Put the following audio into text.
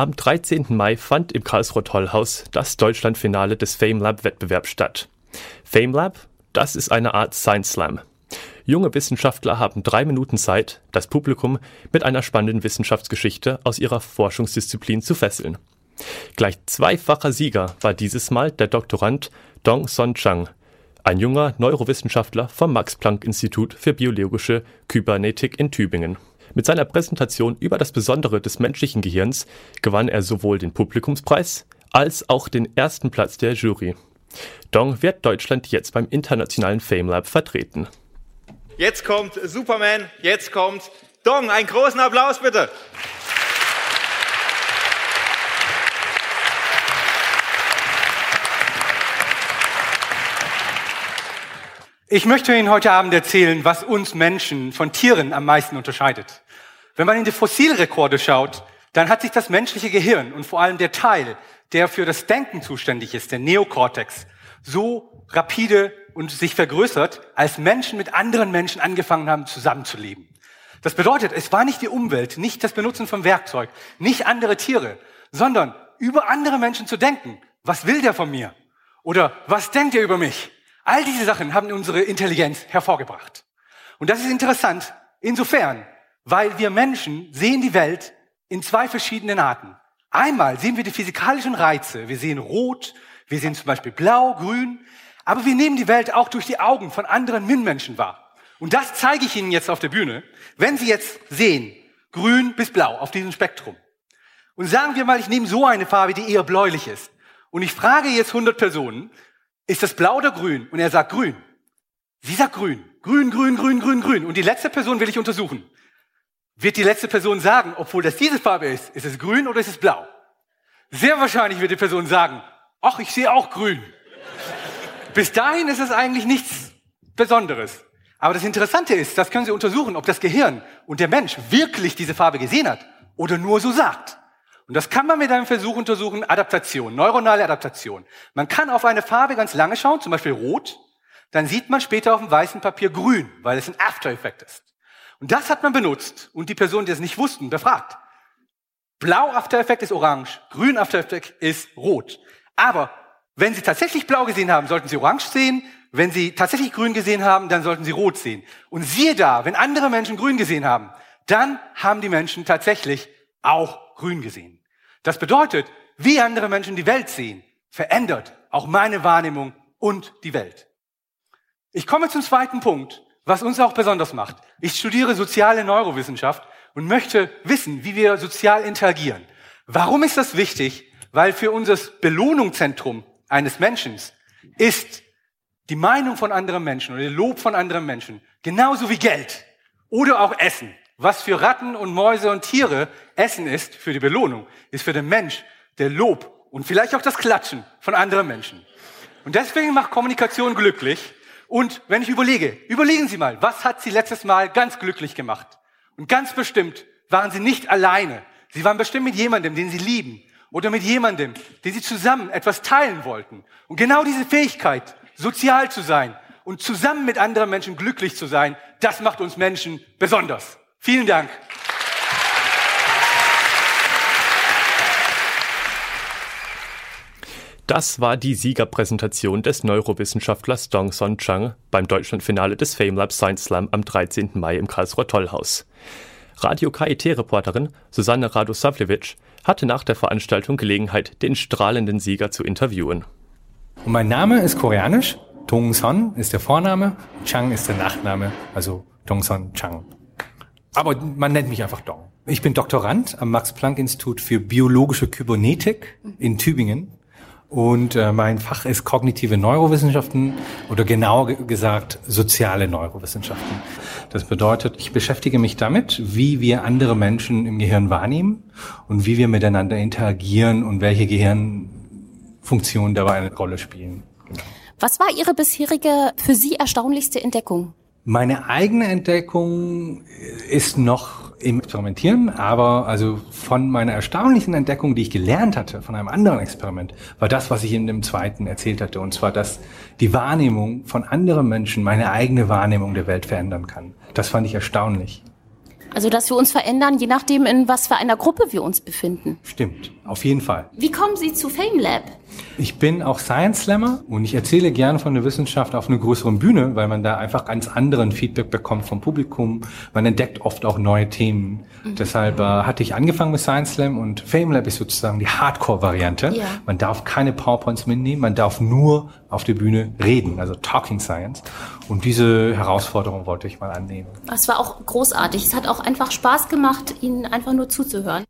Am 13. Mai fand im Karlsruher Tollhaus das Deutschlandfinale des FameLab-Wettbewerbs statt. FameLab, das ist eine Art Science Slam. Junge Wissenschaftler haben drei Minuten Zeit, das Publikum mit einer spannenden Wissenschaftsgeschichte aus ihrer Forschungsdisziplin zu fesseln. Gleich zweifacher Sieger war dieses Mal der Doktorand Dong Son Chang, ein junger Neurowissenschaftler vom Max-Planck-Institut für biologische Kybernetik in Tübingen. Mit seiner Präsentation über das Besondere des menschlichen Gehirns gewann er sowohl den Publikumspreis als auch den ersten Platz der Jury. Dong wird Deutschland jetzt beim internationalen FameLab vertreten. Jetzt kommt Superman, jetzt kommt Dong. Einen großen Applaus bitte. Ich möchte Ihnen heute Abend erzählen, was uns Menschen von Tieren am meisten unterscheidet. Wenn man in die Fossilrekorde schaut, dann hat sich das menschliche Gehirn und vor allem der Teil, der für das Denken zuständig ist, der Neokortex, so rapide und sich vergrößert, als Menschen mit anderen Menschen angefangen haben, zusammenzuleben. Das bedeutet, es war nicht die Umwelt, nicht das Benutzen von Werkzeug, nicht andere Tiere, sondern über andere Menschen zu denken. Was will der von mir? Oder was denkt er über mich? All diese Sachen haben unsere Intelligenz hervorgebracht. Und das ist interessant insofern, weil wir Menschen sehen die Welt in zwei verschiedenen Arten. Einmal sehen wir die physikalischen Reize. Wir sehen rot, wir sehen zum Beispiel blau, grün. Aber wir nehmen die Welt auch durch die Augen von anderen Mitmenschen wahr. Und das zeige ich Ihnen jetzt auf der Bühne. Wenn Sie jetzt sehen, grün bis blau auf diesem Spektrum. Und sagen wir mal, ich nehme so eine Farbe, die eher bläulich ist. Und ich frage jetzt 100 Personen, ist das blau oder grün? Und er sagt grün. Sie sagt grün. Grün, grün, grün, grün, grün. Und die letzte Person will ich untersuchen. Wird die letzte Person sagen, obwohl das diese Farbe ist, ist es grün oder ist es blau? Sehr wahrscheinlich wird die Person sagen, ach, ich sehe auch grün. Bis dahin ist es eigentlich nichts Besonderes. Aber das Interessante ist, das können Sie untersuchen, ob das Gehirn und der Mensch wirklich diese Farbe gesehen hat oder nur so sagt. Und das kann man mit einem Versuch untersuchen, Adaptation, neuronale Adaptation. Man kann auf eine Farbe ganz lange schauen, zum Beispiel rot, dann sieht man später auf dem weißen Papier grün, weil es ein After-Effekt ist. Und das hat man benutzt und die Personen, die es nicht wussten, befragt. Blau After-Effekt ist orange, grün After-Effekt ist rot. Aber wenn Sie tatsächlich blau gesehen haben, sollten Sie orange sehen. Wenn Sie tatsächlich grün gesehen haben, dann sollten Sie rot sehen. Und siehe da, wenn andere Menschen grün gesehen haben, dann haben die Menschen tatsächlich auch grün gesehen. Das bedeutet, wie andere Menschen die Welt sehen, verändert auch meine Wahrnehmung und die Welt. Ich komme zum zweiten Punkt, was uns auch besonders macht. Ich studiere soziale Neurowissenschaft und möchte wissen, wie wir sozial interagieren. Warum ist das wichtig? Weil für unser Belohnungszentrum eines Menschen ist die Meinung von anderen Menschen oder der Lob von anderen Menschen genauso wie Geld oder auch Essen was für Ratten und Mäuse und Tiere Essen ist für die Belohnung, ist für den Mensch der Lob und vielleicht auch das Klatschen von anderen Menschen. Und deswegen macht Kommunikation glücklich. Und wenn ich überlege, überlegen Sie mal, was hat Sie letztes Mal ganz glücklich gemacht? Und ganz bestimmt waren Sie nicht alleine. Sie waren bestimmt mit jemandem, den Sie lieben. Oder mit jemandem, den Sie zusammen etwas teilen wollten. Und genau diese Fähigkeit, sozial zu sein und zusammen mit anderen Menschen glücklich zu sein, das macht uns Menschen besonders. Vielen Dank. Das war die Siegerpräsentation des Neurowissenschaftlers Dong Son Chang beim Deutschlandfinale des FameLab Science Slam am 13. Mai im Karlsruher Tollhaus. Radio KIT-Reporterin Susanne Radosavljevic hatte nach der Veranstaltung Gelegenheit, den strahlenden Sieger zu interviewen. Und mein Name ist koreanisch. Dong Son ist der Vorname, Chang ist der Nachname, also Dong Son Chang. Aber man nennt mich einfach Dong. Ich bin Doktorand am Max-Planck-Institut für biologische Kybernetik in Tübingen. Und äh, mein Fach ist kognitive Neurowissenschaften oder genauer gesagt soziale Neurowissenschaften. Das bedeutet, ich beschäftige mich damit, wie wir andere Menschen im Gehirn wahrnehmen und wie wir miteinander interagieren und welche Gehirnfunktionen dabei eine Rolle spielen. Was war Ihre bisherige für Sie erstaunlichste Entdeckung? Meine eigene Entdeckung ist noch im Experimentieren, aber also von meiner erstaunlichen Entdeckung, die ich gelernt hatte von einem anderen Experiment, war das, was ich in dem zweiten erzählt hatte, und zwar, dass die Wahrnehmung von anderen Menschen meine eigene Wahrnehmung der Welt verändern kann. Das fand ich erstaunlich. Also, dass wir uns verändern, je nachdem, in was für einer Gruppe wir uns befinden. Stimmt, auf jeden Fall. Wie kommen Sie zu FameLab? Ich bin auch Science Slammer und ich erzähle gerne von der Wissenschaft auf einer größeren Bühne, weil man da einfach ganz anderen Feedback bekommt vom Publikum. Man entdeckt oft auch neue Themen. Mhm. Deshalb äh, hatte ich angefangen mit Science Slam und FameLab ist sozusagen die Hardcore-Variante. Ja. Man darf keine PowerPoints mitnehmen, man darf nur auf der Bühne reden, also Talking Science. Und diese Herausforderung wollte ich mal annehmen. Es war auch großartig. Es hat auch einfach Spaß gemacht, Ihnen einfach nur zuzuhören.